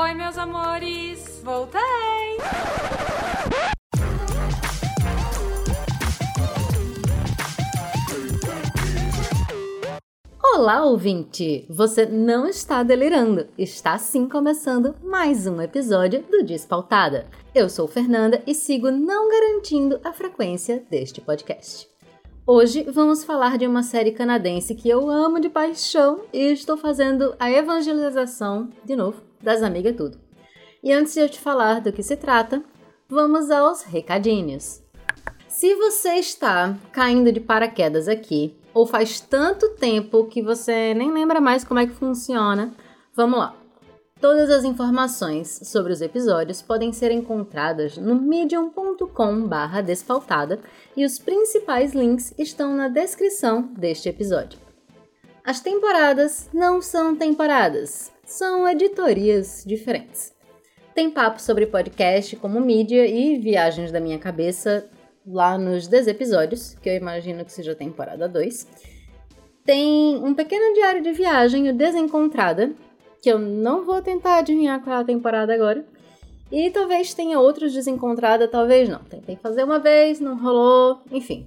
Oi, meus amores! Voltei! Olá, ouvinte! Você não está delirando, está sim começando mais um episódio do Despautada. Eu sou Fernanda e sigo não garantindo a frequência deste podcast. Hoje vamos falar de uma série canadense que eu amo de paixão e estou fazendo a evangelização, de novo, das amigas tudo. E antes de eu te falar do que se trata, vamos aos recadinhos. Se você está caindo de paraquedas aqui, ou faz tanto tempo que você nem lembra mais como é que funciona, vamos lá. Todas as informações sobre os episódios podem ser encontradas no medium.com/despautada e os principais links estão na descrição deste episódio. As temporadas não são temporadas, são editorias diferentes. Tem papo sobre podcast como mídia e viagens da minha cabeça lá nos 10 episódios, que eu imagino que seja temporada 2. Tem um pequeno diário de viagem, o Desencontrada, que eu não vou tentar adivinhar qual é a temporada agora. E talvez tenha outros Desencontrada, talvez não. Tentei fazer uma vez, não rolou, enfim.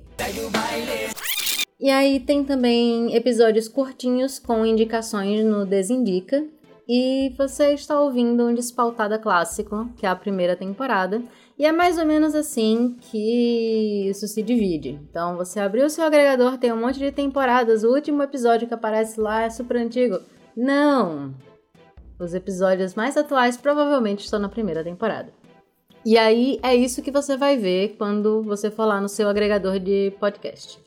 E aí tem também episódios curtinhos com indicações no Desindica, e você está ouvindo um Despautada Clássico, que é a primeira temporada. E é mais ou menos assim que isso se divide. Então você abriu o seu agregador, tem um monte de temporadas. O último episódio que aparece lá é super antigo. Não! Os episódios mais atuais provavelmente estão na primeira temporada. E aí é isso que você vai ver quando você for lá no seu agregador de podcast.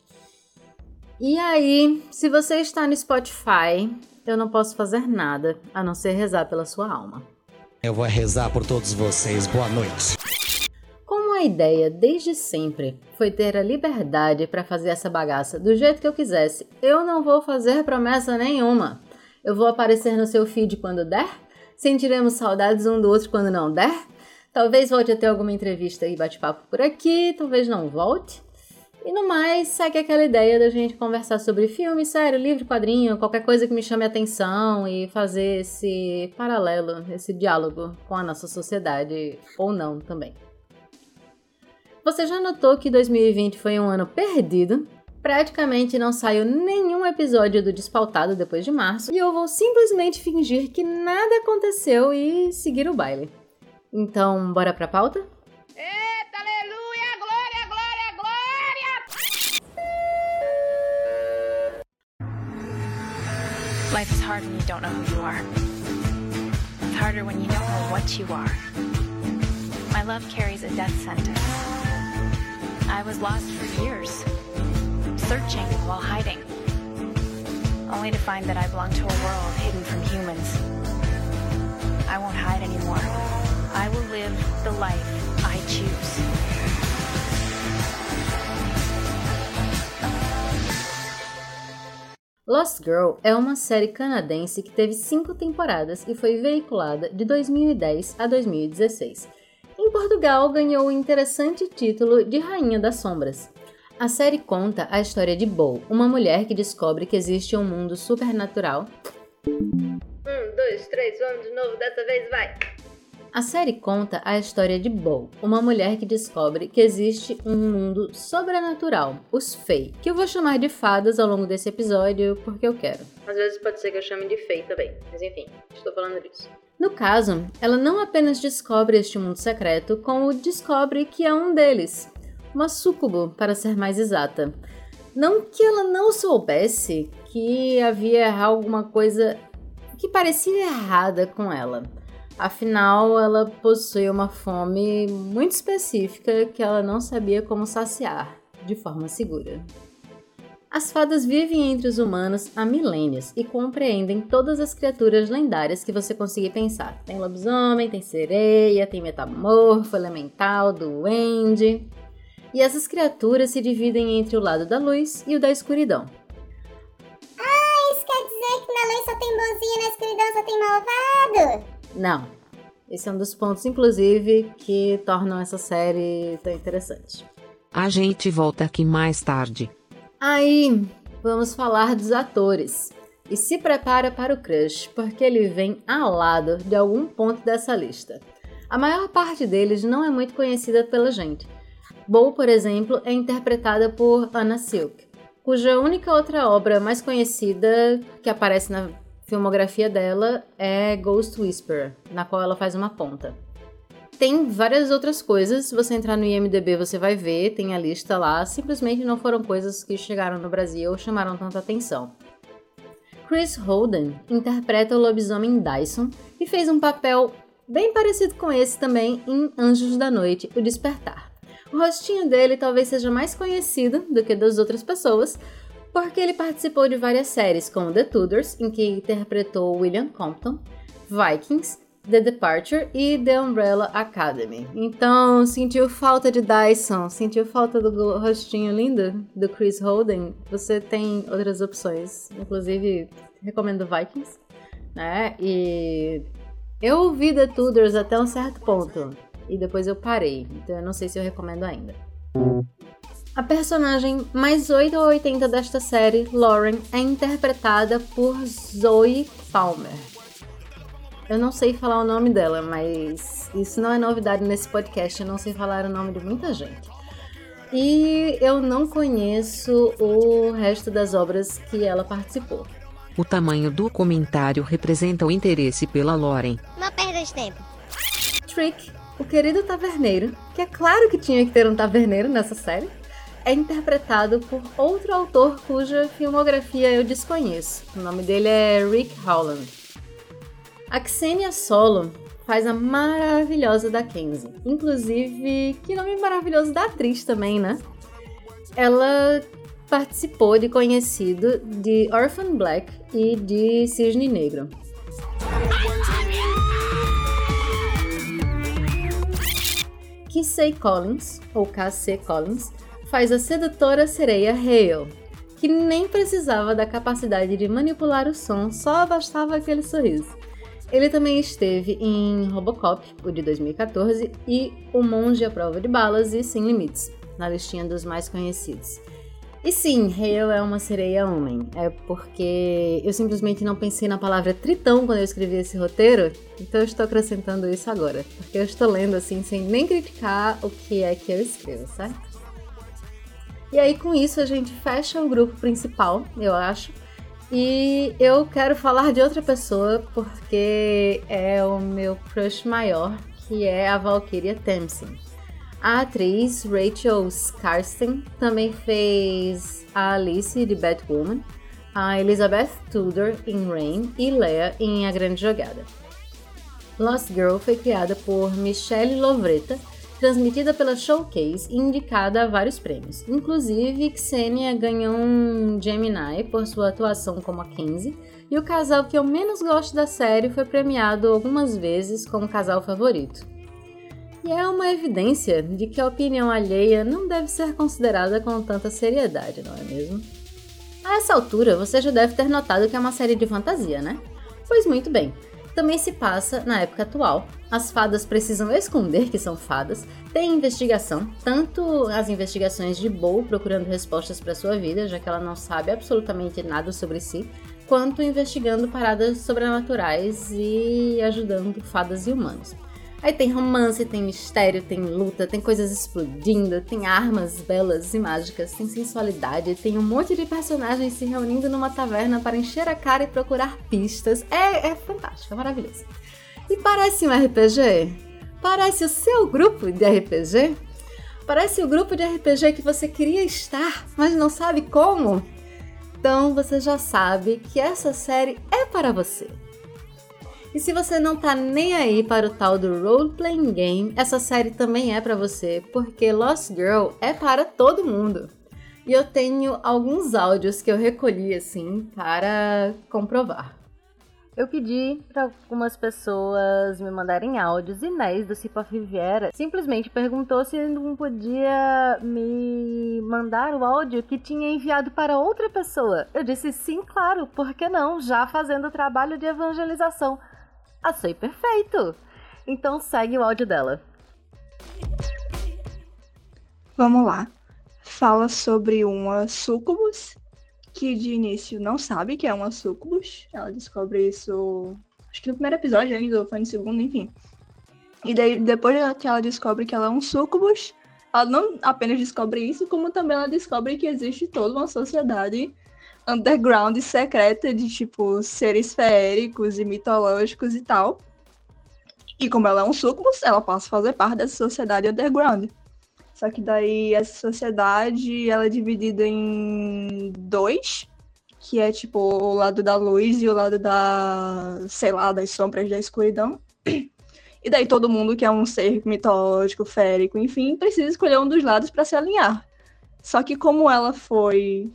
E aí, se você está no Spotify, eu não posso fazer nada a não ser rezar pela sua alma. Eu vou rezar por todos vocês. Boa noite. Como a ideia desde sempre foi ter a liberdade para fazer essa bagaça do jeito que eu quisesse, eu não vou fazer promessa nenhuma. Eu vou aparecer no seu feed quando der? Sentiremos saudades um do outro quando não der? Talvez volte a ter alguma entrevista e bate-papo por aqui, talvez não volte. E no mais, segue aquela ideia da gente conversar sobre filme, série, livro, quadrinho, qualquer coisa que me chame a atenção e fazer esse paralelo, esse diálogo com a nossa sociedade, ou não também. Você já notou que 2020 foi um ano perdido? Praticamente não saiu nenhum episódio do Despautado depois de março e eu vou simplesmente fingir que nada aconteceu e seguir o baile. Então, bora pra pauta? Eita, aleluia, glória, glória, glória! Life is hard when you don't know who you are. It's harder when you don't know what you are. My love carries a death sentence. I was lost for years, searching while hiding, only to find that I belong to a world hidden from humans. I won't hide anymore. I will live the life I choose. Lost Girl é uma série canadense que teve cinco temporadas e foi veiculada de 2010 a 2016. Em Portugal, ganhou o interessante título de Rainha das Sombras. A série conta a história de Bo, uma mulher que descobre que existe um mundo supernatural. Um, dois, três, vamos de novo, dessa vez vai! A série conta a história de Bo, uma mulher que descobre que existe um mundo sobrenatural, os Fey, que eu vou chamar de fadas ao longo desse episódio porque eu quero. Às vezes pode ser que eu chame de Fei também, mas enfim, estou falando disso. No caso, ela não apenas descobre este mundo secreto, como descobre que é um deles, uma súcubo, para ser mais exata. Não que ela não soubesse que havia alguma coisa que parecia errada com ela. Afinal, ela possui uma fome muito específica que ela não sabia como saciar de forma segura. As fadas vivem entre os humanos há milênios e compreendem todas as criaturas lendárias que você conseguir pensar. Tem lobisomem, tem sereia, tem metamorfo, elemental, duende. E essas criaturas se dividem entre o lado da luz e o da escuridão. Ah, isso quer dizer que na luz só tem bonzinho e na escuridão só tem malvado? Não. Esse é um dos pontos, inclusive, que tornam essa série tão interessante. A gente volta aqui mais tarde. Aí, vamos falar dos atores. E se prepara para o crush, porque ele vem ao lado de algum ponto dessa lista. A maior parte deles não é muito conhecida pela gente. Bo, por exemplo, é interpretada por Anna Silk, cuja única outra obra mais conhecida que aparece na filmografia dela é Ghost Whisperer, na qual ela faz uma ponta. Tem várias outras coisas, se você entrar no IMDB você vai ver, tem a lista lá, simplesmente não foram coisas que chegaram no Brasil ou chamaram tanta atenção. Chris Holden interpreta o lobisomem Dyson e fez um papel bem parecido com esse também em Anjos da Noite, O Despertar. O rostinho dele talvez seja mais conhecido do que das outras pessoas, porque ele participou de várias séries, como The Tudors, em que interpretou William Compton, Vikings, The Departure e The Umbrella Academy. Então, sentiu falta de Dyson, sentiu falta do rostinho lindo do Chris Holden, você tem outras opções. Inclusive, recomendo Vikings, né? E eu ouvi The Tudors até um certo ponto e depois eu parei, então eu não sei se eu recomendo ainda. A personagem mais 8 ou 80 desta série, Lauren, é interpretada por Zoe Palmer. Eu não sei falar o nome dela, mas isso não é novidade nesse podcast, eu não sei falar o nome de muita gente. E eu não conheço o resto das obras que ela participou. O tamanho do comentário representa o interesse pela Lauren. Uma perda de tempo. Trick, o querido taverneiro, que é claro que tinha que ter um taverneiro nessa série, é interpretado por outro autor cuja filmografia eu desconheço. O nome dele é Rick Howland. A Xenia Solo faz a maravilhosa da Kenzie. Inclusive, que nome maravilhoso da atriz também, né? Ela participou de Conhecido, de Orphan Black e de Cisne Negro. Kissei Collins, ou K.C. Collins, faz a sedutora sereia Hale, que nem precisava da capacidade de manipular o som, só bastava aquele sorriso. Ele também esteve em Robocop, o de 2014, e O Monge à Prova de Balas e Sem Limites, na listinha dos mais conhecidos. E sim, Hale é uma sereia homem. É porque eu simplesmente não pensei na palavra tritão quando eu escrevi esse roteiro, então eu estou acrescentando isso agora. Porque eu estou lendo assim sem nem criticar o que é que eu escrevo, certo? E aí, com isso, a gente fecha o grupo principal, eu acho. E eu quero falar de outra pessoa porque é o meu crush maior, que é a Valkyria Thompson. A atriz Rachel Skarsten também fez a Alice de Batwoman, a Elizabeth Tudor em Rain e Leia em A Grande Jogada. Lost Girl foi criada por Michelle Lovretta transmitida pela Showcase e indicada a vários prêmios. Inclusive, Xenia ganhou um Gemini por sua atuação como a Kenzie, e o casal que eu menos gosto da série foi premiado algumas vezes como casal favorito. E é uma evidência de que a opinião alheia não deve ser considerada com tanta seriedade, não é mesmo? A essa altura, você já deve ter notado que é uma série de fantasia, né? Pois muito bem, também se passa na época atual. As fadas precisam esconder que são fadas, tem investigação, tanto as investigações de Bo procurando respostas para sua vida, já que ela não sabe absolutamente nada sobre si, quanto investigando paradas sobrenaturais e ajudando fadas e humanos. Aí tem romance, tem mistério, tem luta, tem coisas explodindo, tem armas belas e mágicas, tem sensualidade, tem um monte de personagens se reunindo numa taverna para encher a cara e procurar pistas. É, é fantástico, é maravilhoso. E parece um RPG? Parece o seu grupo de RPG? Parece o grupo de RPG que você queria estar, mas não sabe como? Então você já sabe que essa série é para você. E se você não tá nem aí para o tal do role playing game, essa série também é para você, porque Lost Girl é para todo mundo. E eu tenho alguns áudios que eu recolhi assim para comprovar. Eu pedi para algumas pessoas me mandarem áudios e Inés do Cipa Riviera simplesmente perguntou se não podia me mandar o áudio que tinha enviado para outra pessoa. Eu disse sim, claro, por que não? Já fazendo o trabalho de evangelização. Achei perfeito! Então segue o áudio dela. Vamos lá. Fala sobre uma sucubus que de início não sabe que é uma sucubus. Ela descobre isso, acho que no primeiro episódio ainda, ou foi no segundo, enfim. E daí, depois que ela descobre que ela é um sucubus, ela não apenas descobre isso, como também ela descobre que existe toda uma sociedade underground secreta de, tipo, seres feéricos e mitológicos e tal. E como ela é um sucubus, ela passa a fazer parte dessa sociedade underground. Só que daí essa sociedade ela é dividida em dois, que é tipo o lado da luz e o lado da, sei lá, das sombras da escuridão. E daí todo mundo que é um ser mitológico, férico, enfim, precisa escolher um dos lados para se alinhar. Só que como ela foi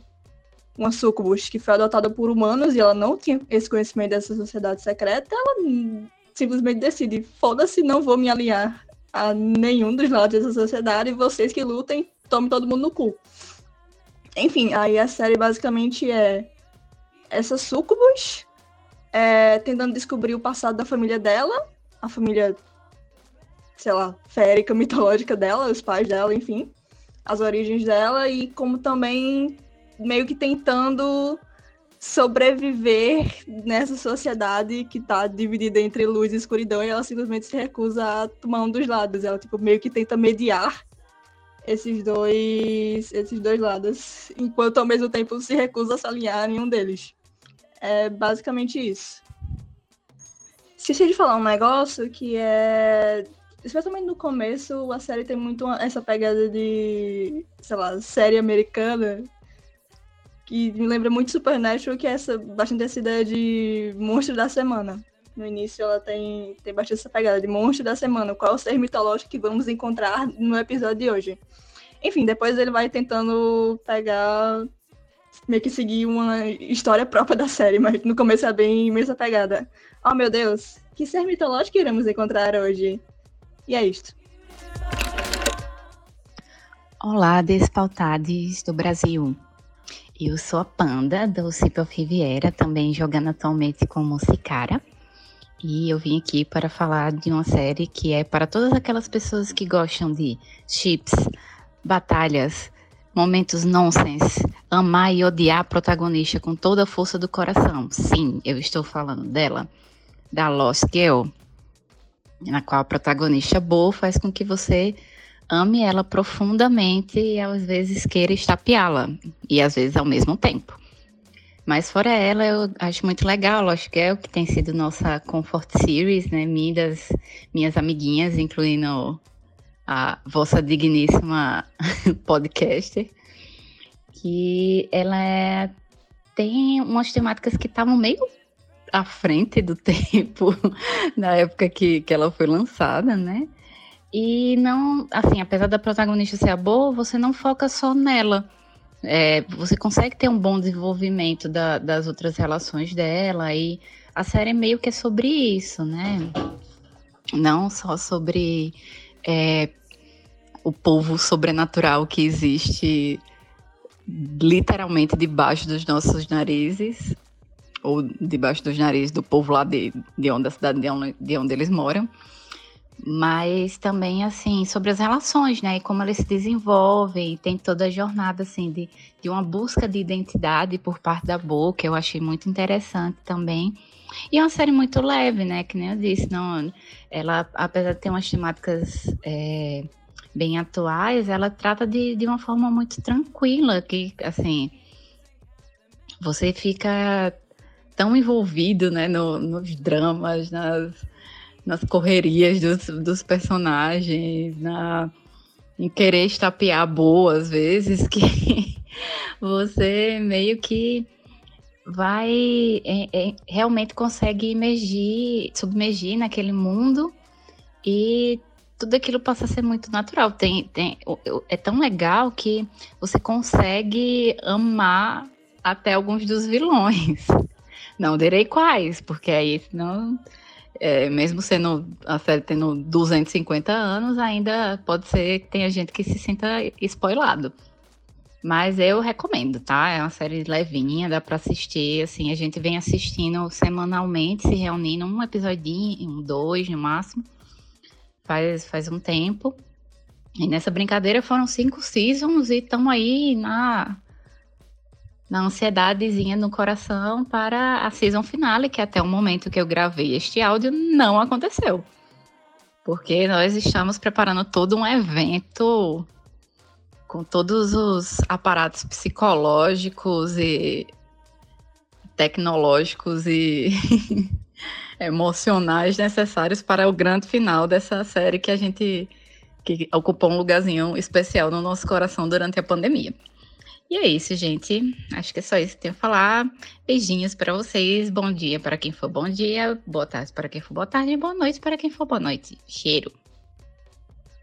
uma sucubus que foi adotada por humanos e ela não tinha esse conhecimento dessa sociedade secreta, ela simplesmente decide, foda-se, não vou me alinhar a nenhum dos lados dessa sociedade, e vocês que lutem, tomem todo mundo no cu. Enfim, aí a série basicamente é essa sucubus é, tentando descobrir o passado da família dela, a família, sei lá, férica, mitológica dela, os pais dela, enfim, as origens dela, e como também meio que tentando sobreviver nessa sociedade que tá dividida entre luz e escuridão e ela simplesmente se recusa a tomar um dos lados. Ela tipo meio que tenta mediar esses dois esses dois lados, enquanto ao mesmo tempo se recusa a se alinhar em um deles. É basicamente isso. Esqueci de falar um negócio que é especialmente no começo, a série tem muito essa pegada de, sei lá, série americana, que me lembra muito Supernatural, que é essa, bastante essa ideia de monstro da semana. No início ela tem, tem bastante essa pegada de monstro da semana, qual é o ser mitológico que vamos encontrar no episódio de hoje. Enfim, depois ele vai tentando pegar, meio que seguir uma história própria da série, mas no começo é bem imensa pegada. Oh meu Deus, que ser mitológico iremos encontrar hoje? E é isto. Olá, despautades do Brasil. Eu sou a Panda, do Cipel Riviera, também jogando atualmente como Cicara. E eu vim aqui para falar de uma série que é para todas aquelas pessoas que gostam de chips, batalhas, momentos nonsense, amar e odiar a protagonista com toda a força do coração. Sim, eu estou falando dela, da Lost Girl, na qual a protagonista boa faz com que você ame ela profundamente e às vezes queira estapeá-la, e às vezes ao mesmo tempo. Mas fora ela, eu acho muito legal Lost Girl, que tem sido nossa comfort series, né? Minhas, minhas amiguinhas, incluindo a vossa digníssima podcaster, que ela é, tem umas temáticas que estavam meio à frente do tempo, na época que, que ela foi lançada, né? E não, assim, apesar da protagonista ser a boa, você não foca só nela. É, você consegue ter um bom desenvolvimento da, das outras relações dela e a série meio que é sobre isso, né? Não só sobre é, o povo sobrenatural que existe literalmente debaixo dos nossos narizes, ou debaixo dos narizes do povo lá de, de onde a cidade de onde, de onde eles moram mas também assim sobre as relações, né, e como elas se desenvolvem, e tem toda a jornada assim de, de uma busca de identidade por parte da boca, eu achei muito interessante também. E é uma série muito leve, né, que nem eu disse, não, ela apesar de ter umas temáticas é, bem atuais, ela trata de, de uma forma muito tranquila, que assim você fica tão envolvido, né, no, nos dramas, nas nas correrias dos, dos personagens, na, em querer estapear boa às vezes, que você meio que vai é, é, realmente consegue emergir, submergir naquele mundo e tudo aquilo passa a ser muito natural. Tem, tem, é tão legal que você consegue amar até alguns dos vilões. Não direi quais, porque aí senão é, mesmo sendo a série tendo 250 anos, ainda pode ser que tenha gente que se sinta spoilado. Mas eu recomendo, tá? É uma série levinha, dá para assistir. Assim, a gente vem assistindo semanalmente, se reunindo um episodinho, um, dois no máximo. Faz, faz um tempo. E nessa brincadeira foram cinco seasons e estamos aí na na ansiedadezinha no coração para a season finale, que até o momento que eu gravei este áudio não aconteceu. Porque nós estamos preparando todo um evento com todos os aparatos psicológicos e tecnológicos e emocionais necessários para o grande final dessa série que a gente que ocupou um lugarzinho especial no nosso coração durante a pandemia. E é isso, gente. Acho que é só isso que tenho a falar. Beijinhos para vocês. Bom dia para quem for bom dia. Boa tarde para quem for boa tarde. Boa noite para quem for boa noite. Cheiro.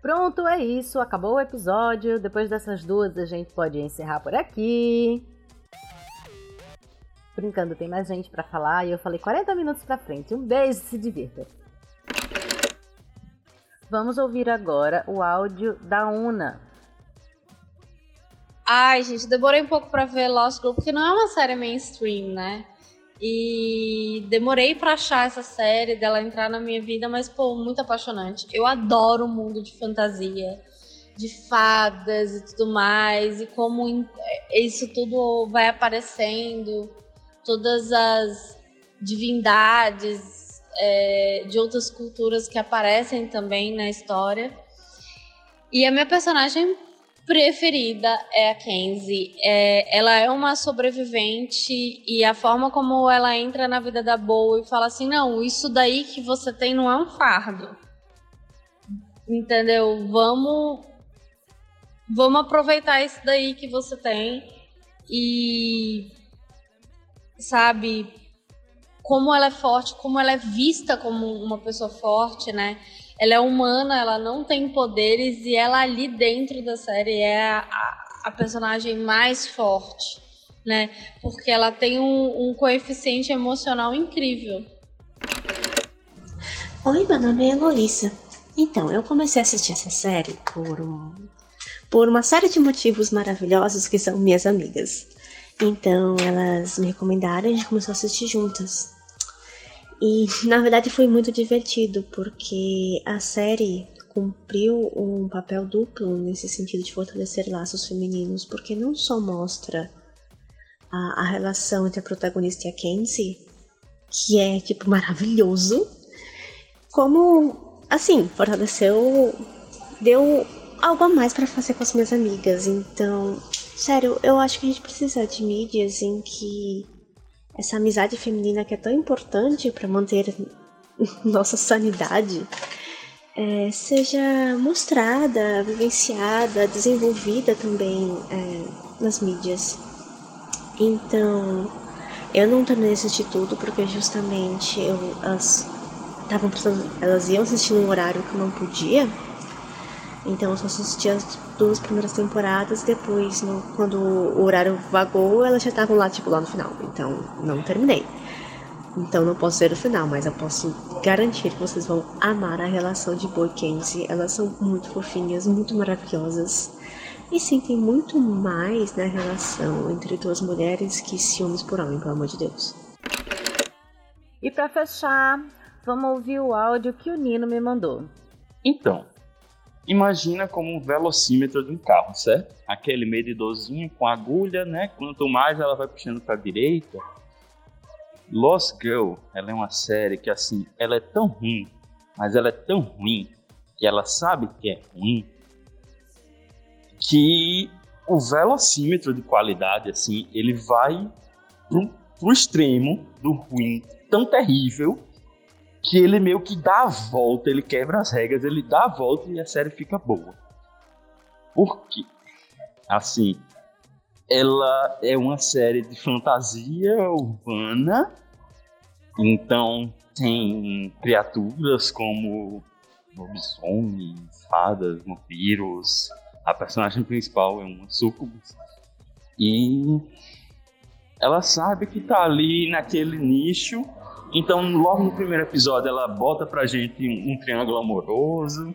Pronto, é isso. Acabou o episódio. Depois dessas duas, a gente pode encerrar por aqui. Brincando, tem mais gente para falar e eu falei 40 minutos para frente. Um beijo, se divirta. Vamos ouvir agora o áudio da Una. Ai, gente, demorei um pouco para ver Lost Girl, porque não é uma série mainstream, né? E demorei para achar essa série, dela entrar na minha vida, mas, pô, muito apaixonante. Eu adoro o mundo de fantasia, de fadas e tudo mais, e como isso tudo vai aparecendo, todas as divindades é, de outras culturas que aparecem também na história. E a minha personagem preferida é a Kenzie. É, ela é uma sobrevivente e a forma como ela entra na vida da Boa e fala assim: não, isso daí que você tem não é um fardo. Entendeu? Vamos. Vamos aproveitar isso daí que você tem e. Sabe? Como ela é forte, como ela é vista como uma pessoa forte, né? Ela é humana, ela não tem poderes e ela ali dentro da série é a, a personagem mais forte, né? Porque ela tem um, um coeficiente emocional incrível. Oi, meu nome é Eloísa. Então, eu comecei a assistir essa série por um, por uma série de motivos maravilhosos que são minhas amigas. Então, elas me recomendaram e a gente começou a assistir juntas. E na verdade foi muito divertido, porque a série cumpriu um papel duplo nesse sentido de fortalecer laços femininos, porque não só mostra a, a relação entre a protagonista e a Kenzie, que é tipo maravilhoso, como assim, fortaleceu, deu algo a mais para fazer com as minhas amigas. Então, sério, eu acho que a gente precisa de mídias em que essa amizade feminina que é tão importante para manter nossa sanidade é, seja mostrada, vivenciada, desenvolvida também é, nas mídias. Então, eu não terminei de assistir tudo porque justamente eu, elas, tavam elas iam assistir num horário que eu não podia. Então eu só assisti as duas primeiras temporadas, depois, no, quando o horário vagou, elas já estavam lá, tipo, lá no final. Então, não terminei. Então não posso ver o final, mas eu posso garantir que vocês vão amar a relação de Boy e Kenzie. Elas são muito fofinhas, muito maravilhosas. E sentem muito mais na relação entre duas mulheres que ciúmes por homem, pelo amor de Deus. E para fechar, vamos ouvir o áudio que o Nino me mandou. Então, Imagina como um velocímetro de um carro, certo? Aquele medidorzinho com agulha, né? Quanto mais ela vai puxando para a direita. Lost Girl, ela é uma série que assim, ela é tão ruim, mas ela é tão ruim que ela sabe que é ruim, que o velocímetro de qualidade assim, ele vai pro, pro extremo do ruim tão terrível que ele meio que dá a volta, ele quebra as regras, ele dá a volta e a série fica boa. Por quê? Assim, ela é uma série de fantasia urbana, então tem criaturas como lobisomens, fadas, vampiros. A personagem principal é uma sucubus. E ela sabe que tá ali naquele nicho então, logo no primeiro episódio, ela bota pra gente um, triângulo amoroso,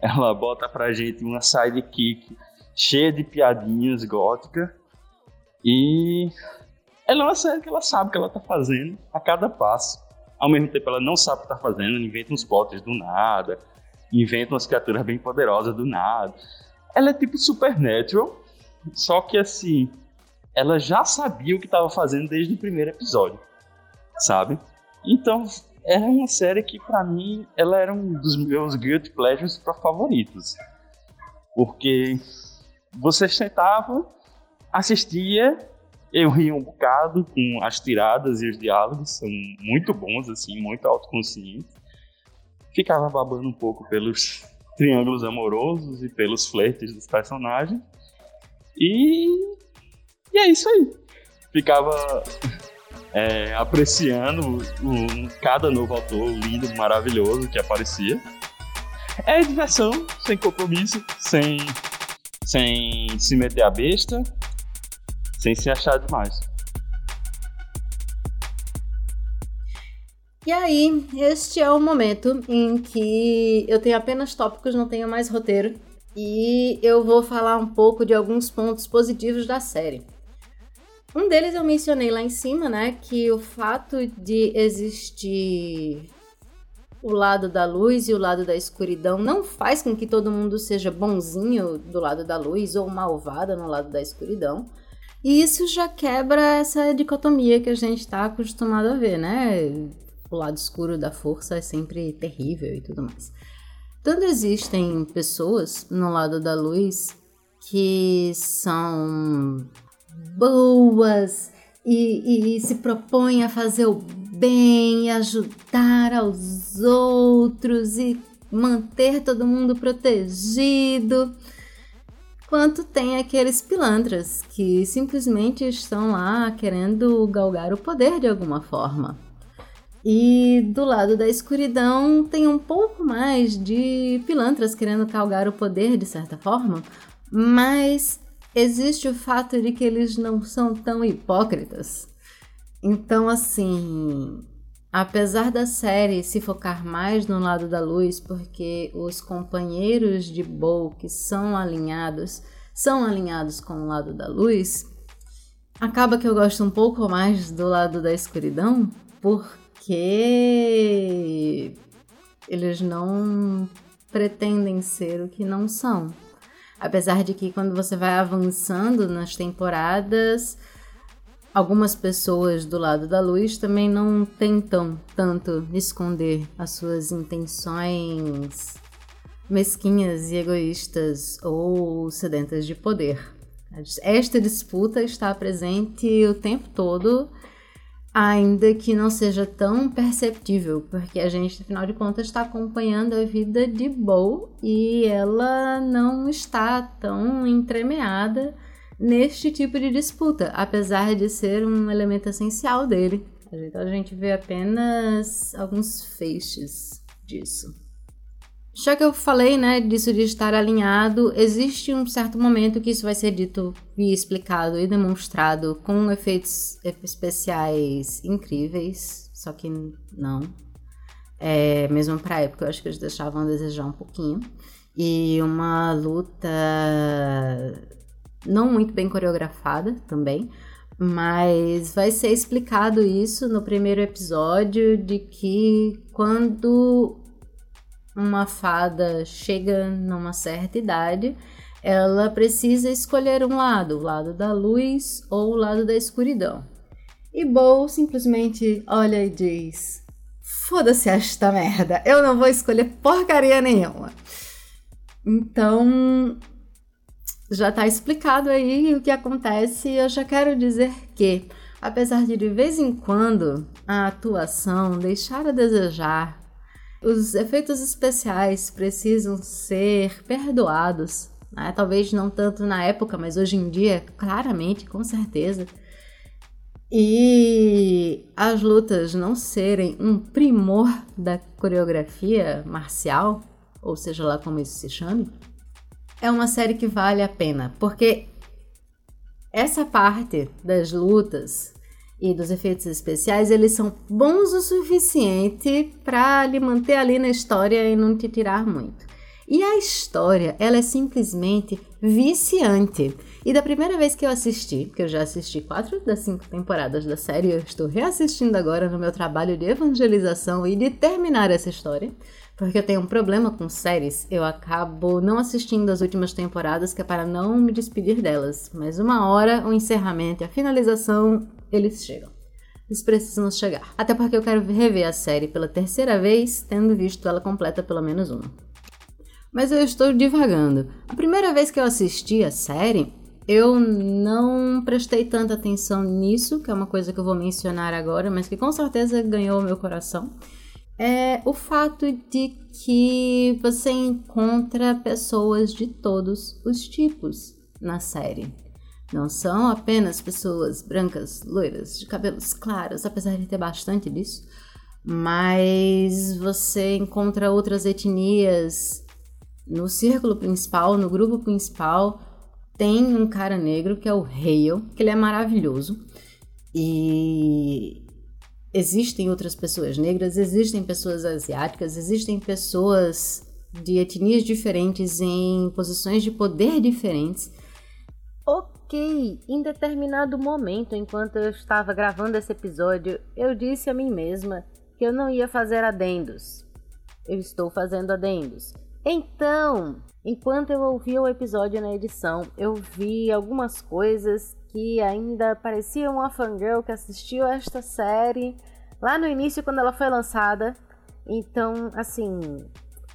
ela bota pra gente uma sidekick cheia de piadinhas gótica. E ela é uma série que ela sabe o que ela tá fazendo a cada passo. Ao mesmo tempo, ela não sabe o que tá fazendo, inventa uns potes do nada, inventa umas criaturas bem poderosas do nada. Ela é tipo Supernatural, só que assim, ela já sabia o que estava fazendo desde o primeiro episódio, sabe? Então, era uma série que para mim ela era um dos meus guilty pleasures para favoritos. Porque você sentava, assistia, eu ria um bocado com as tiradas e os diálogos, são muito bons assim, muito autoconscientes. Ficava babando um pouco pelos triângulos amorosos e pelos flertes dos personagens. E, e é isso aí. Ficava é, apreciando um, cada novo autor lindo, maravilhoso que aparecia. É diversão, sem compromisso, sem, sem se meter a besta, sem se achar demais. E aí, este é o momento em que eu tenho apenas tópicos, não tenho mais roteiro, e eu vou falar um pouco de alguns pontos positivos da série. Um deles eu mencionei lá em cima, né, que o fato de existir o lado da luz e o lado da escuridão não faz com que todo mundo seja bonzinho do lado da luz ou malvado no lado da escuridão. E isso já quebra essa dicotomia que a gente está acostumado a ver, né? o lado escuro da força é sempre terrível e tudo mais. Tanto existem pessoas no lado da luz que são boas e, e, se propõem a fazer o bem, ajudar aos outros e manter todo mundo protegido. Quanto tem aqueles pilantras que simplesmente estão lá querendo galgar o poder de alguma forma. E do lado da escuridão tem um pouco mais de pilantras querendo calgar o poder de certa forma, mas existe o fato de que eles não são tão hipócritas. Então, assim, apesar da série se focar mais no lado da luz, porque os companheiros de Bo que são alinhados são alinhados com o lado da luz, acaba que eu gosto um pouco mais do lado da escuridão, porque eles não pretendem ser o que não são. Apesar de que quando você vai avançando nas temporadas, algumas pessoas do lado da luz também não tentam tanto esconder as suas intenções mesquinhas e egoístas ou sedentas de poder. Esta disputa está presente o tempo todo ainda que não seja tão perceptível, porque a gente, afinal de contas, está acompanhando a vida de Bo e ela não está tão entremeada neste tipo de disputa, apesar de ser um elemento essencial dele. Então a gente vê apenas alguns feixes disso. Já que eu falei, né, disso de estar alinhado, existe um certo momento que isso vai ser dito e explicado e demonstrado com efeitos especiais incríveis, só que não. É, mesmo pra época, eu acho que eles deixavam a desejar um pouquinho. E uma luta não muito bem coreografada também, mas vai ser explicado isso no primeiro episódio de que quando uma fada chega numa certa idade, ela precisa escolher um lado, o lado da luz ou o lado da escuridão. E Bo simplesmente olha e diz: Foda-se esta merda, eu não vou escolher porcaria nenhuma. Então, já tá explicado aí o que acontece. Eu já quero dizer que, apesar de de vez em quando a atuação deixar a desejar os efeitos especiais precisam ser perdoados. Né? Talvez não tanto na época, mas hoje em dia, claramente, com certeza. E as lutas não serem um primor da coreografia marcial, ou seja lá como isso se chame, é uma série que vale a pena, porque essa parte das lutas e dos efeitos especiais, eles são bons o suficiente para lhe manter ali na história e não te tirar muito. E a história, ela é simplesmente viciante. E da primeira vez que eu assisti, porque eu já assisti quatro das cinco temporadas da série, eu estou reassistindo agora no meu trabalho de evangelização e de terminar essa história. Porque eu tenho um problema com séries, eu acabo não assistindo as últimas temporadas, que é para não me despedir delas. Mas uma hora, o encerramento e a finalização, eles chegam. Eles precisam chegar. Até porque eu quero rever a série pela terceira vez, tendo visto ela completa pelo menos uma. Mas eu estou divagando. A primeira vez que eu assisti a série, eu não prestei tanta atenção nisso, que é uma coisa que eu vou mencionar agora, mas que com certeza ganhou meu coração é o fato de que você encontra pessoas de todos os tipos na série. Não são apenas pessoas brancas, loiras, de cabelos claros, apesar de ter bastante disso, mas você encontra outras etnias no círculo principal, no grupo principal. Tem um cara negro que é o Hale, que ele é maravilhoso. E existem outras pessoas negras, existem pessoas asiáticas, existem pessoas de etnias diferentes em posições de poder diferentes. Ok, em determinado momento, enquanto eu estava gravando esse episódio, eu disse a mim mesma que eu não ia fazer adendos. Eu estou fazendo adendos. Então, enquanto eu ouvia o episódio na edição, eu vi algumas coisas que ainda parecia uma fangirl que assistiu esta série lá no início quando ela foi lançada. Então, assim,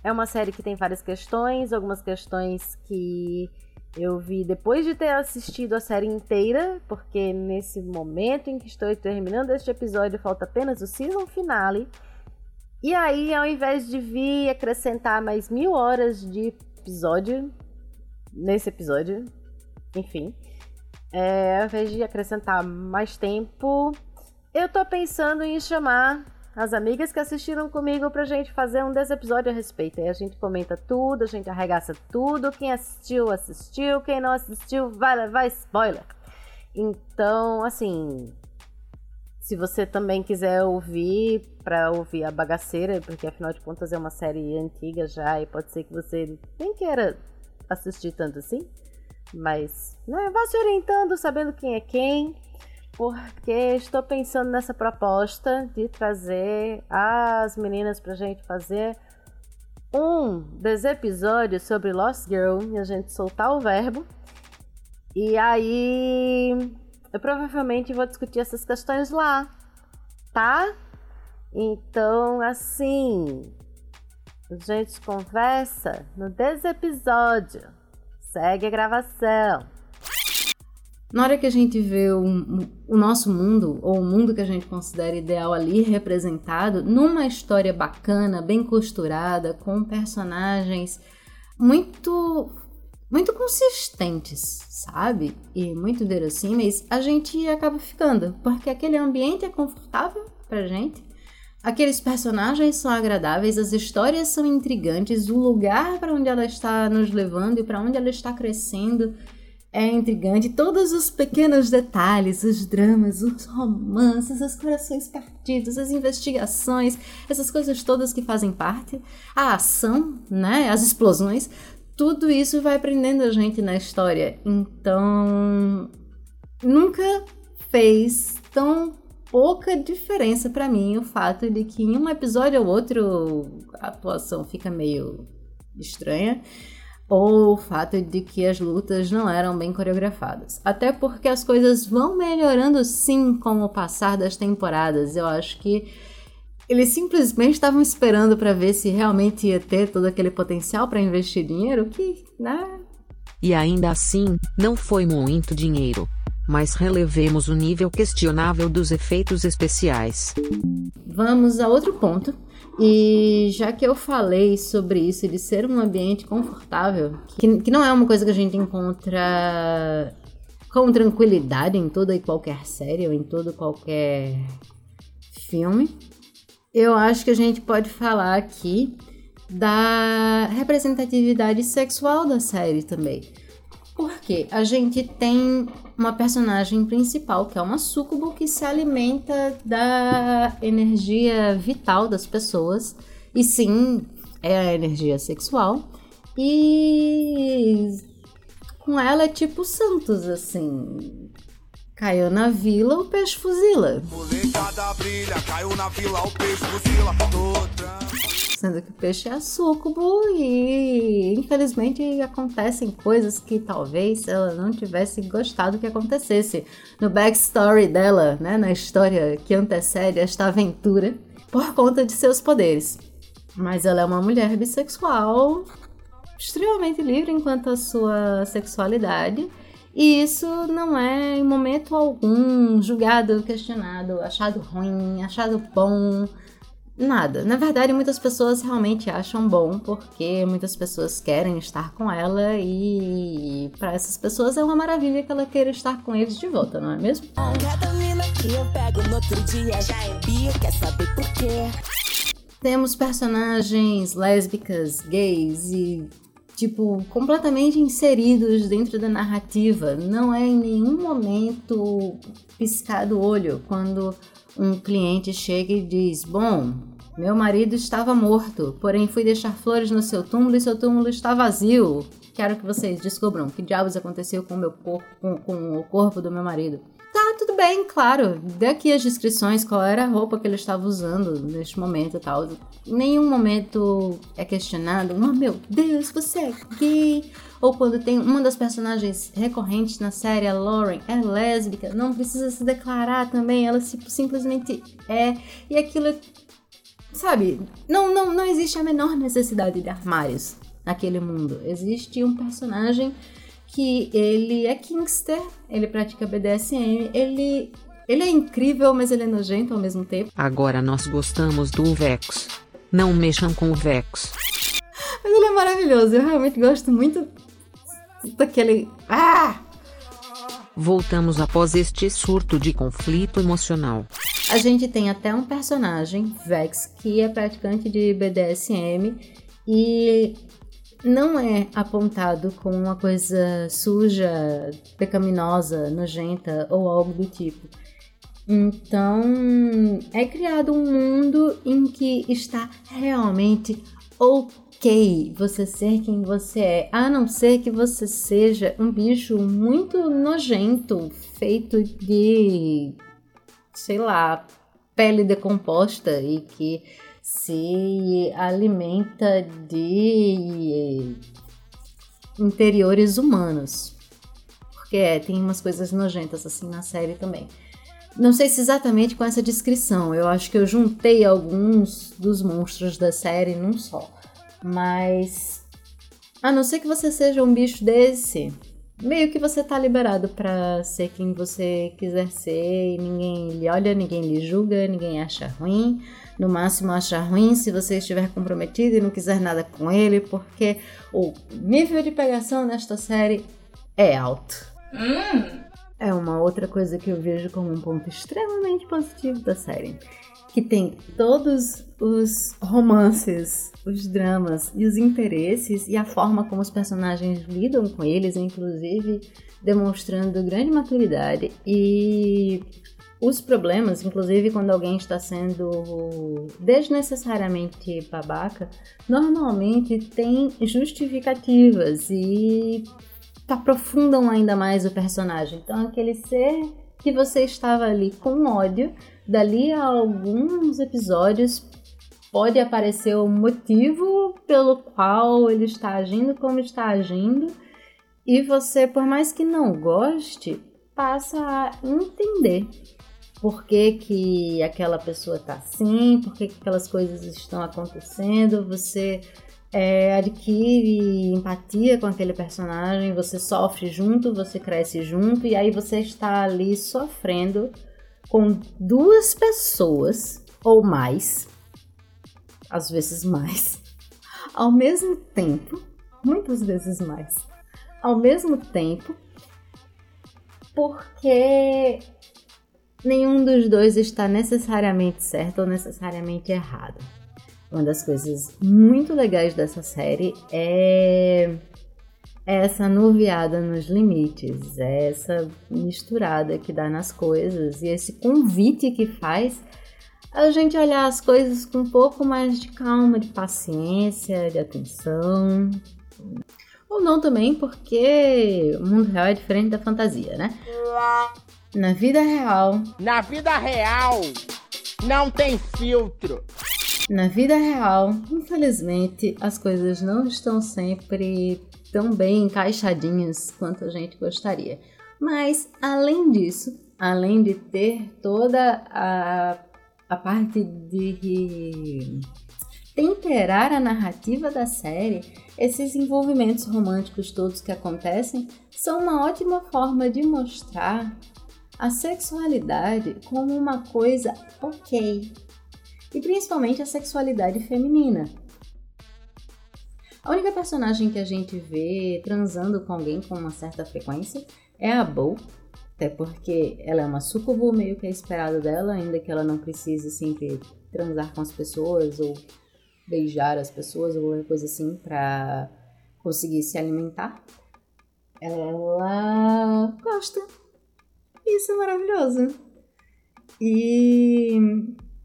é uma série que tem várias questões, algumas questões que eu vi depois de ter assistido a série inteira, porque nesse momento em que estou terminando este episódio falta apenas o season finale. E aí, ao invés de vir acrescentar mais mil horas de episódio nesse episódio, enfim, é, ao invés de acrescentar mais tempo, eu tô pensando em chamar as amigas que assistiram comigo pra gente fazer um desse episódio a respeito. Aí a gente comenta tudo, a gente arregaça tudo. Quem assistiu, assistiu. Quem não assistiu, vai levar spoiler. Então, assim, se você também quiser ouvir, para ouvir a bagaceira, porque afinal de contas é uma série antiga já e pode ser que você nem queira assistir tanto assim. Mas, né, vá se orientando, sabendo quem é quem, porque estou pensando nessa proposta de trazer as meninas pra gente fazer um dos episódios sobre Lost Girl e a gente soltar o verbo. E aí eu provavelmente vou discutir essas questões lá, tá? Então, assim, a gente conversa no desepisódio. Segue a gravação. Na hora que a gente vê o, o, nosso mundo, ou o mundo que a gente considera ideal ali representado, numa história bacana, bem costurada, com personagens muito muito consistentes, sabe? E muito verossímeis, a gente acaba ficando, porque aquele ambiente é confortável pra gente. Aqueles personagens são agradáveis, as histórias são intrigantes, o lugar para onde ela está nos levando e para onde ela está crescendo é intrigante. Todos os pequenos detalhes, os dramas, os romances, os corações partidos, as investigações, essas coisas todas que fazem parte, a ação, né, as explosões, tudo isso vai prendendo a gente na história. Então, nunca fez tão pouca diferença para mim o fato de que em um episódio ou outro a atuação fica meio estranha ou o fato de que as lutas não eram bem coreografadas. Até porque as coisas vão melhorando sim com o passar das temporadas. Eu acho que eles simplesmente estavam esperando para ver se realmente ia ter todo aquele potencial para investir dinheiro, que, né? E ainda assim, não foi muito dinheiro. Mas relevemos o nível questionável dos efeitos especiais. Vamos a outro ponto e já que eu falei sobre isso, de ser um ambiente confortável, que, que não é uma coisa que a gente encontra com tranquilidade em toda e qualquer série ou em todo qualquer filme, eu acho que a gente pode falar aqui da representatividade sexual da série também. Porque a gente tem uma personagem principal, que é uma sucubo que se alimenta da energia vital das pessoas. E sim, é a energia sexual. E com ela é tipo Santos, assim. Caiu na vila, o peixe fuzila. Sendo que o peixe é súcubo e infelizmente acontecem coisas que talvez ela não tivesse gostado que acontecesse no backstory dela, né, na história que antecede esta aventura, por conta de seus poderes. Mas ela é uma mulher bissexual extremamente livre enquanto a sua sexualidade. E isso não é em momento algum julgado, questionado, achado ruim, achado bom. Nada. Na verdade, muitas pessoas realmente acham bom porque muitas pessoas querem estar com ela e para essas pessoas é uma maravilha que ela queira estar com eles de volta, não é mesmo? Temos personagens lésbicas, gays e tipo, completamente inseridos dentro da narrativa. Não é em nenhum momento piscar o olho quando um cliente chega e diz: Bom, meu marido estava morto, porém fui deixar flores no seu túmulo e seu túmulo está vazio. Quero que vocês descubram o que diabos aconteceu com o meu corpo, com, com o corpo do meu marido. Tá, tudo bem, claro. Dê aqui as descrições, qual era a roupa que ele estava usando neste momento e tal. Nenhum momento é questionado, oh meu Deus, você é gay. Ou quando tem uma das personagens recorrentes na série, a Lauren, é lésbica, não precisa se declarar também, ela simplesmente é. E aquilo, sabe, não, não, não existe a menor necessidade de armários naquele mundo. Existe um personagem que ele é Kingster, ele pratica BDSM, ele ele é incrível, mas ele é nojento ao mesmo tempo. Agora nós gostamos do Vex. Não mexam com o Vex. Mas ele é maravilhoso, eu realmente gosto muito daquele. Ah! Voltamos após este surto de conflito emocional. A gente tem até um personagem, Vex, que é praticante de BDSM e não é apontado como uma coisa suja, pecaminosa, nojenta ou algo do tipo. Então, é criado um mundo em que está realmente ok você ser quem você é, a não ser que você seja um bicho muito nojento, feito de, sei lá, pele decomposta e que se alimenta de interiores humanos. Porque é, tem umas coisas nojentas assim na série também. Não sei se exatamente com essa descrição, eu acho que eu juntei alguns dos monstros da série num só. Mas a não ser que você seja um bicho desse, meio que você tá liberado para ser quem você quiser ser e ninguém lhe olha, ninguém lhe julga, ninguém acha ruim no máximo achar ruim se você estiver comprometido e não quiser nada com ele, porque o nível de pegação nesta série é alto. Hum. É uma outra coisa que eu vejo como um ponto extremamente positivo da série. Que tem todos os romances, os dramas e os interesses e a forma como os personagens lidam com eles, inclusive demonstrando grande maturidade e os problemas, inclusive quando alguém está sendo desnecessariamente babaca, normalmente tem justificativas e aprofundam ainda mais o personagem. Então, aquele ser que você estava ali com ódio, dali a alguns episódios pode aparecer o motivo pelo qual ele está agindo como está agindo, e você, por mais que não goste, passa a entender por que, que aquela pessoa está assim, por que, que aquelas coisas estão acontecendo, você é, adquire empatia com aquele personagem, você sofre junto, você cresce junto, e aí você está ali sofrendo com duas pessoas ou mais, às vezes mais, ao mesmo tempo, muitas vezes mais, ao mesmo tempo, porque nenhum dos dois está necessariamente certo ou necessariamente errado. Uma das coisas muito legais dessa série é essa nuviada nos limites, essa misturada que dá nas coisas e esse convite que faz a gente olhar as coisas com um pouco mais de calma, de paciência, de atenção. Ou não também, porque o mundo real é diferente da fantasia, né? Na vida real. Na vida real, não tem filtro. Na vida real, infelizmente, as coisas não estão sempre tão bem encaixadinhas quanto a gente gostaria. Mas, além disso, além de ter toda a, a parte de temperar a narrativa da série, esses envolvimentos românticos todos que acontecem são uma ótima forma de mostrar a sexualidade como uma coisa ok, e principalmente a sexualidade feminina. A única personagem que a gente vê transando com alguém com uma certa frequência é a Bo, até porque ela é uma sucubo, meio que é esperado dela, ainda que ela não precise sempre transar com as pessoas ou beijar as pessoas ou qualquer coisa assim para conseguir se alimentar. Ela gosta. Isso é maravilhoso. E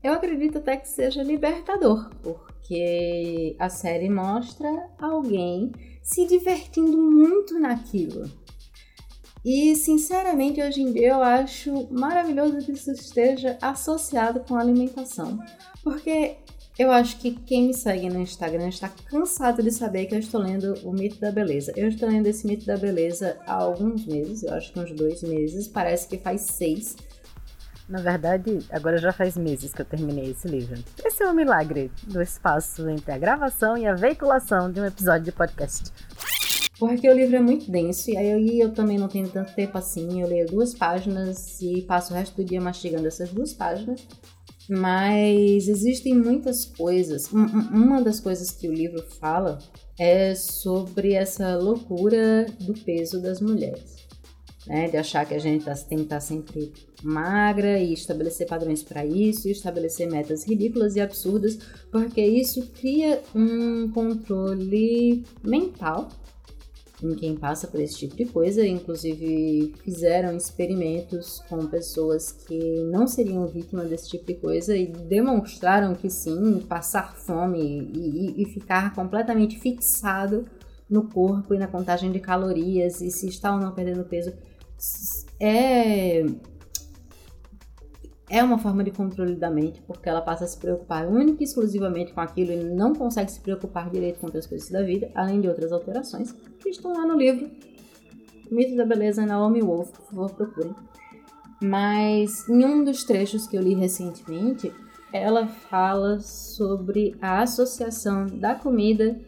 eu acredito até que seja libertador, porque a série mostra alguém se divertindo muito naquilo. E sinceramente, hoje em dia eu acho maravilhoso que isso esteja associado com alimentação, porque eu acho que quem me segue no Instagram está cansado de saber que eu estou lendo o Mito da Beleza. Eu estou lendo esse Mito da Beleza há alguns meses, eu acho que uns dois meses, parece que faz seis. Na verdade, agora já faz meses que eu terminei esse livro. Esse é um milagre do espaço entre a gravação e a veiculação de um episódio de podcast. Porque o livro é muito denso e aí eu também não tenho tanto tempo assim. Eu leio duas páginas e passo o resto do dia mastigando essas duas páginas. Mas existem muitas coisas. Uma das coisas que o livro fala é sobre essa loucura do peso das mulheres né? De achar que a gente tá, tem que estar tá sempre magra e estabelecer padrões para isso, e estabelecer metas ridículas e absurdas, porque isso cria um controle mental em quem passa por esse tipo de coisa. Inclusive, fizeram experimentos com pessoas que não seriam vítimas desse tipo de coisa e demonstraram que sim, passar fome e, e, e ficar completamente fixado no corpo e na contagem de calorias e se está ou não perdendo peso é é uma forma de controle da mente, porque ela passa a se preocupar única e exclusivamente com aquilo e não consegue se preocupar direito com outras coisas da vida, além de outras alterações que estão lá no livro Mito da Beleza, Naomi Wolf, por favor, procurem. Mas em um dos trechos que eu li recentemente, ela fala sobre a associação da comida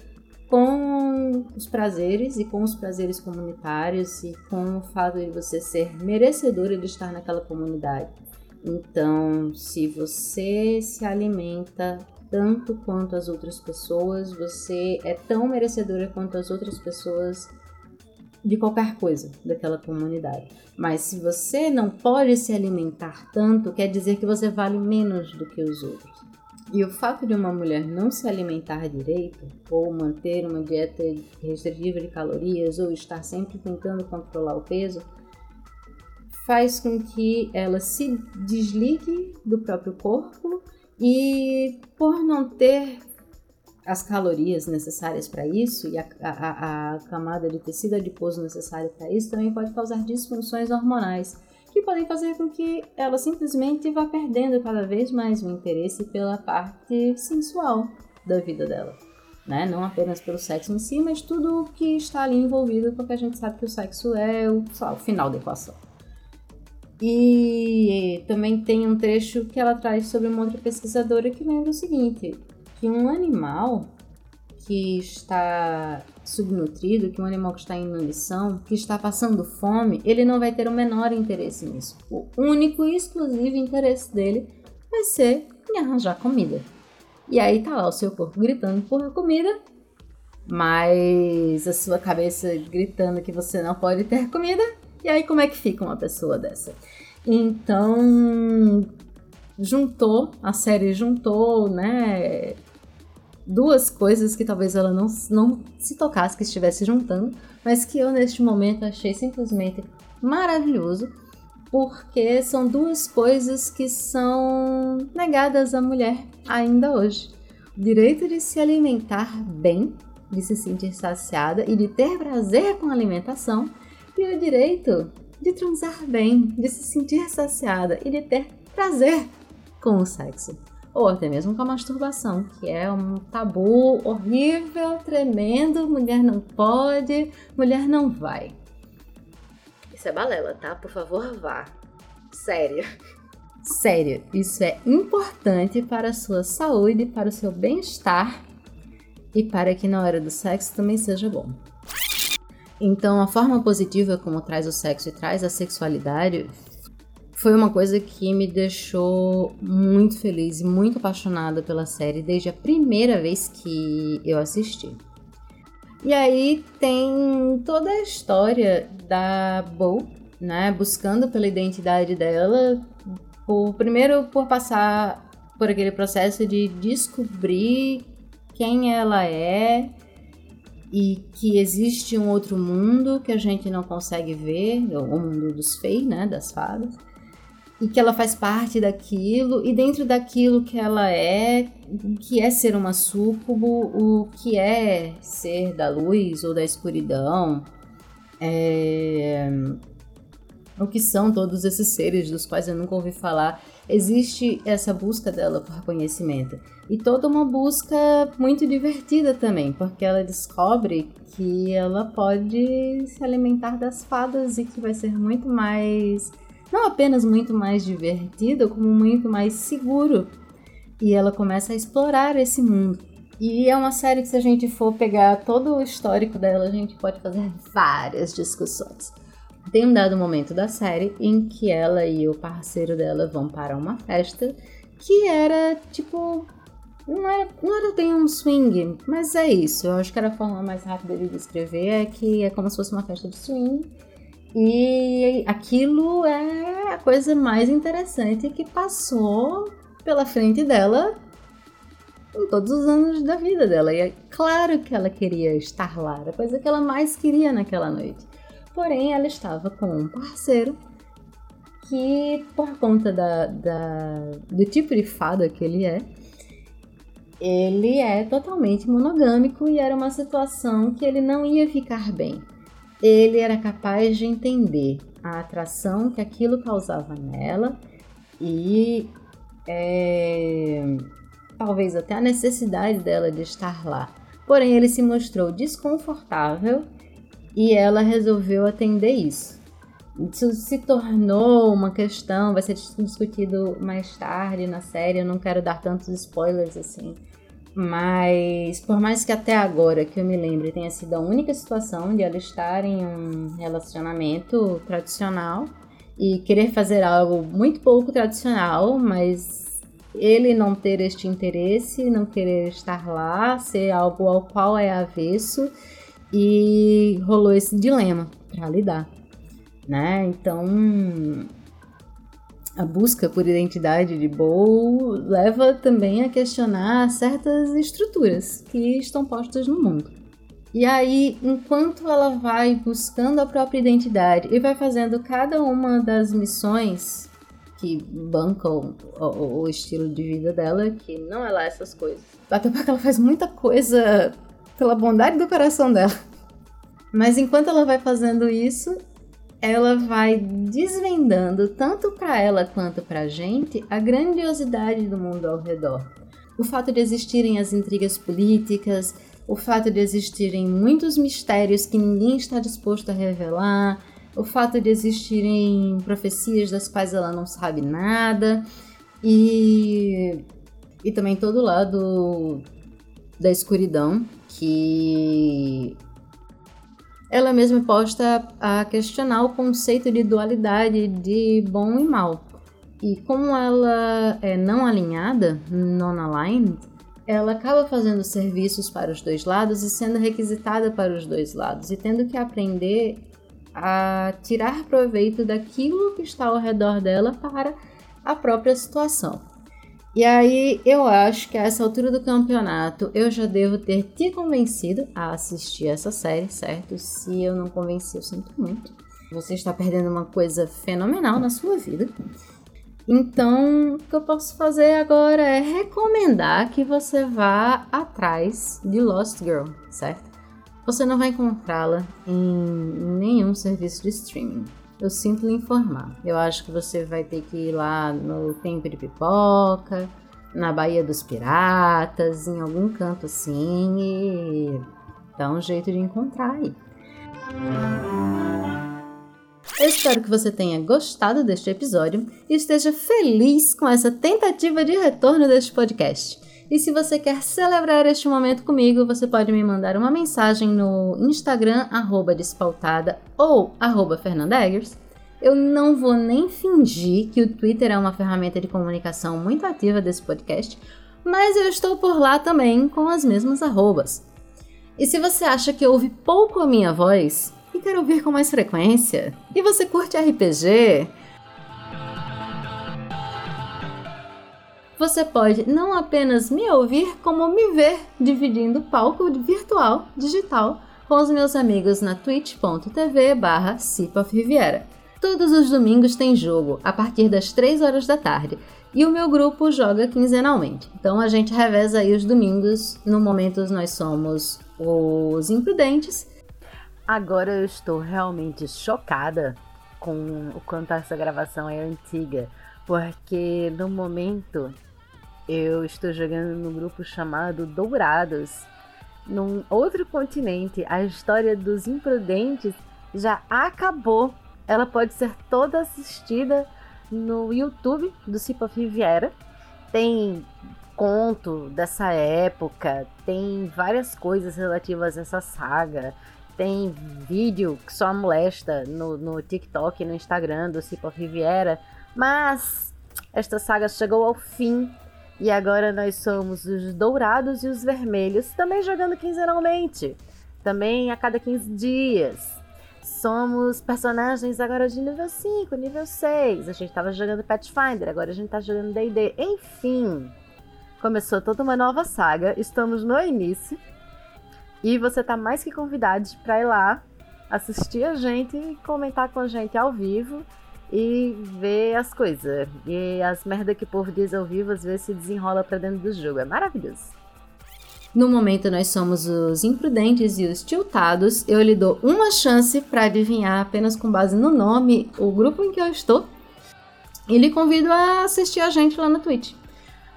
com os prazeres e com os prazeres comunitários e com o fato de você ser merecedora de estar naquela comunidade. Então, se você se alimenta tanto quanto as outras pessoas, você é tão merecedora quanto as outras pessoas de qualquer coisa daquela comunidade. Mas se você não pode se alimentar tanto, quer dizer que você vale menos do que os outros. E o fato de uma mulher não se alimentar direito, ou manter uma dieta restritiva de calorias, ou estar sempre tentando controlar o peso, faz com que ela se desligue do próprio corpo e, por não ter as calorias necessárias para isso e a, a, a, camada de tecido adiposo necessária para isso, também pode causar disfunções hormonais que podem fazer com que ela simplesmente vá perdendo cada vez mais o interesse pela parte sensual da vida dela. Né? Não apenas pelo sexo em si, mas tudo o que está ali envolvido, porque a gente sabe que o sexo é o, lá, o final da equação. E também tem um trecho que ela traz sobre uma outra pesquisadora que lembra o seguinte: que um animal que está subnutrido, que um animal que está em inanição, que está passando fome, ele não vai ter o menor interesse nisso. O único e exclusivo interesse dele vai ser em arranjar comida. E aí tá lá o seu corpo gritando por comida, mas a sua cabeça gritando que você não pode ter comida. E aí como é que fica uma pessoa dessa? Então, juntou, a série juntou, né, duas coisas que talvez ela não, não se tocasse que estivesse juntando, mas que eu neste momento achei simplesmente maravilhoso, porque são duas coisas que são negadas à mulher ainda hoje. O direito de se alimentar bem, de se sentir saciada e de ter prazer com a alimentação, e o direito de transar bem, de se sentir saciada e de ter prazer com o sexo. Ou até mesmo com a masturbação, que é um tabu horrível, tremendo, mulher não pode, mulher não vai. Isso é balela, tá? Por favor, vá. Sério. Sério, isso é importante para a sua saúde, para o seu bem-estar e para que na hora do sexo também seja bom. Então, a forma positiva como traz o sexo e traz a sexualidade foi uma coisa que me deixou muito feliz e muito apaixonada pela série desde a primeira vez que eu assisti. E aí tem toda a história da Bo, né, buscando pela identidade dela, por, primeiro por passar por aquele processo de descobrir quem ela é e que existe um outro mundo que a gente não consegue ver, o mundo dos fei, né, das fadas e que ela faz parte daquilo, e dentro daquilo que ela é, o que é ser uma súcubo, o que é ser da luz ou da escuridão, é... o que são todos esses seres dos quais eu nunca ouvi falar. Existe essa busca dela por conhecimento. E toda uma busca muito divertida também, porque ela descobre que ela pode se alimentar das fadas e que vai ser muito mais não apenas muito mais divertido, como muito mais seguro. E ela começa a explorar esse mundo. E é uma série que, se a gente for pegar todo o histórico dela, a gente pode fazer várias discussões. Tem um dado momento da série em que ela e o parceiro dela vão para uma festa que era tipo. Não era, não era bem um swing, mas é isso. Eu acho que era a forma mais rápida de descrever é que é como se fosse uma festa de swing e aquilo é a coisa mais interessante que passou pela frente dela em todos os anos da vida dela. E é claro que ela queria estar lá, era a coisa que ela mais queria naquela noite. Porém, ela estava com um parceiro que, por conta da, da, do tipo de fada que ele é, ele é totalmente monogâmico e era uma situação que ele não ia ficar bem ele era capaz de entender a atração que aquilo causava nela e é, talvez até a necessidade dela de estar lá. Porém, ele se mostrou desconfortável e ela resolveu atender isso. Isso se tornou uma questão, vai ser discutido mais tarde na série, eu não quero dar tantos spoilers assim, mas por mais que até agora, que eu me lembre, tenha sido a única situação de ela estar em um relacionamento tradicional e querer fazer algo muito pouco tradicional, mas ele não ter este interesse, não querer estar lá, ser algo ao qual é avesso e rolou esse dilema para lidar, né? Então, a busca por identidade de Bo leva também a questionar certas estruturas que estão postas no mundo. E aí, enquanto ela vai buscando a própria identidade e vai fazendo cada uma das missões que bancam o, o estilo de vida dela, que não é lá essas coisas. Até porque ela faz muita coisa pela bondade do coração dela. Mas enquanto ela vai fazendo isso, ela vai desvendando tanto para ela quanto para a gente a grandiosidade do mundo ao redor. O fato de existirem as intrigas políticas, o fato de existirem muitos mistérios que ninguém está disposto a revelar, o fato de existirem profecias das quais ela não sabe nada e e também todo lado da escuridão que ela mesma posta a questionar o conceito de dualidade de bom e mal. E como ela é não alinhada, non-aligned, ela acaba fazendo serviços para os dois lados e sendo requisitada para os dois lados e tendo que aprender a tirar proveito daquilo que está ao redor dela para a própria situação. E aí eu acho que a essa altura do campeonato eu já devo ter te convencido a assistir essa série, certo? Se eu não convenci, eu sinto muito. Você está perdendo uma coisa fenomenal na sua vida. Então, o que eu posso fazer agora é recomendar que você vá atrás de Lost Girl, certo? Você não vai encontrá-la em nenhum serviço de streaming eu sinto lhe informar. Eu acho que você vai ter que ir lá no Tempo de Pipoca, na Baía dos Piratas, em algum canto assim, e dá um jeito de encontrar aí. Eu espero que você tenha gostado deste episódio e esteja feliz com essa tentativa de retorno deste podcast. E se você quer celebrar este momento comigo, você pode me mandar uma mensagem no Instagram, despautada ou arroba fernandeggers. Eu não vou nem fingir que o Twitter é uma ferramenta de comunicação muito ativa desse podcast, mas eu estou por lá também com as mesmas arrobas. E se você acha que ouve pouco a minha voz e quer ouvir com mais frequência, e você curte RPG, você pode não apenas me ouvir, como me ver dividindo palco virtual digital com os meus amigos na twitch.tv barra Riviera. Todos os domingos tem jogo, a partir das 3 horas da tarde, e o meu grupo joga quinzenalmente. Então a gente reveza aí os domingos, no momento nós somos os imprudentes. Agora eu estou realmente chocada com o quanto essa gravação é antiga, porque no momento eu estou jogando num grupo chamado Dourados. Num outro continente, a história dos imprudentes já acabou. Ela pode ser toda assistida no YouTube do Cipa Riviera. Tem conto dessa época, tem várias coisas relativas a essa saga. Tem vídeo que só molesta no, no TikTok e no Instagram do Cipa Riviera. Mas esta saga chegou ao fim e agora nós somos os dourados e os vermelhos, também jogando quinzenalmente, também a cada 15 dias. Somos personagens agora de nível 5, nível 6. A gente estava jogando Pathfinder, agora a gente está jogando D&D. Enfim, começou toda uma nova saga, estamos no início. E você tá mais que convidado para ir lá assistir a gente e comentar com a gente ao vivo e ver as coisas. E as merda que o povo diz ao vivo às vezes se desenrola pra dentro do jogo. É maravilhoso. No momento nós somos os imprudentes e os tiltados. Eu lhe dou uma chance para adivinhar apenas com base no nome o grupo em que eu estou. E lhe convido a assistir a gente lá no Twitch.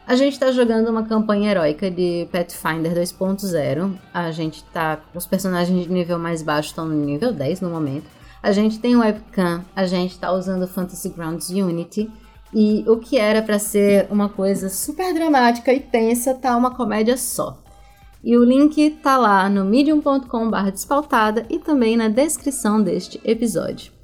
A gente está jogando uma campanha heróica de Pathfinder 2.0. A gente tá. Os personagens de nível mais baixo estão no nível 10 no momento. A gente tem webcam, a gente está usando Fantasy Grounds Unity. E o que era para ser uma coisa super dramática e tensa tá uma comédia só. E o link tá lá no medium.com.br despautada e também na descrição deste episódio.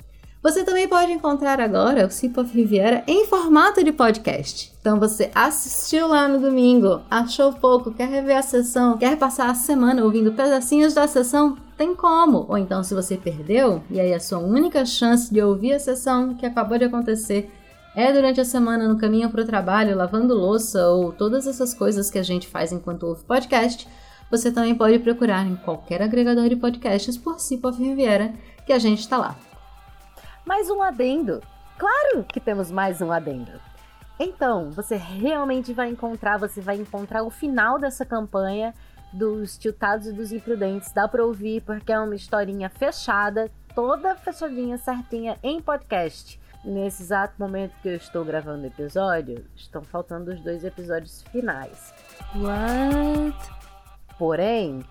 Você também pode encontrar agora o Sip of Riviera em formato de podcast. Então você assistiu lá no domingo, achou pouco, quer rever a sessão, quer passar a semana ouvindo pedacinhos da sessão, tem como. Ou então se você perdeu, e aí a sua única chance de ouvir a sessão que acabou de acontecer é durante a semana no caminho para o trabalho, lavando louça ou todas essas coisas que a gente faz enquanto ouve podcast, você também pode procurar em qualquer agregador de podcasts por Sip of Riviera, que a gente está lá mais um adendo. Claro que temos mais um adendo. Então, você realmente vai encontrar, você vai encontrar o final dessa campanha dos tiltados e dos imprudentes. Dá para ouvir porque é uma historinha fechada, toda fechadinha, certinha em podcast. Nesse exato momento que eu estou gravando o episódio, estão faltando os dois episódios finais. What? Porém,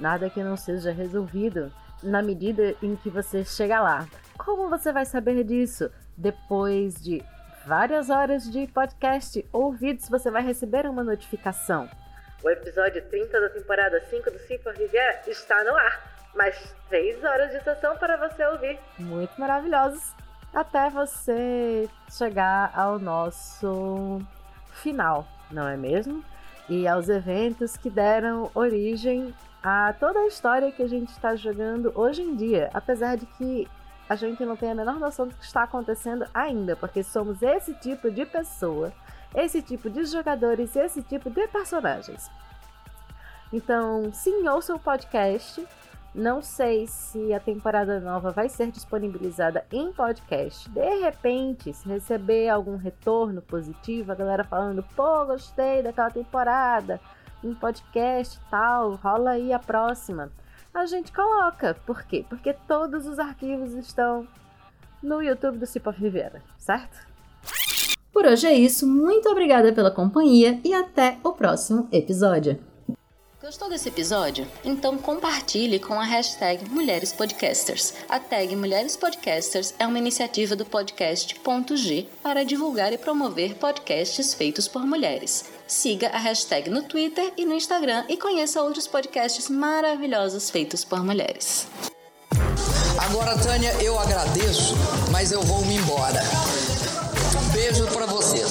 nada que não seja resolvido na medida em que você chega lá. Como você vai saber disso? Depois de várias horas de podcast ouvidos, você vai receber uma notificação. O episódio 30 da temporada 5 do Sim Viver está no ar. Mais 3 horas de sessão para você ouvir. Muito maravilhosos. Até você chegar ao nosso final, não é mesmo? E aos eventos que deram origem a toda a história que a gente está jogando hoje em dia, apesar de que a gente não tem a menor noção do que está acontecendo ainda, porque somos esse tipo de pessoa, esse tipo de jogadores, esse tipo de personagens. Então, sim, ouça o podcast. Não sei se a temporada nova vai ser disponibilizada em podcast. De repente, se receber algum retorno positivo, a galera falando, pô, gostei daquela temporada, em podcast tal, rola aí a próxima a gente coloca. Por quê? Porque todos os arquivos estão no YouTube do Cipa Rivera, certo? Por hoje é isso, muito obrigada pela companhia e até o próximo episódio. Gostou desse episódio? Então compartilhe com a hashtag Mulheres Podcasters. A tag Mulheres Podcasters é uma iniciativa do podcast Ponto G para divulgar e promover podcasts feitos por mulheres. Siga a hashtag no Twitter e no Instagram e conheça outros podcasts maravilhosos feitos por mulheres. Agora, Tânia, eu agradeço, mas eu vou me embora. Beijo pra vocês.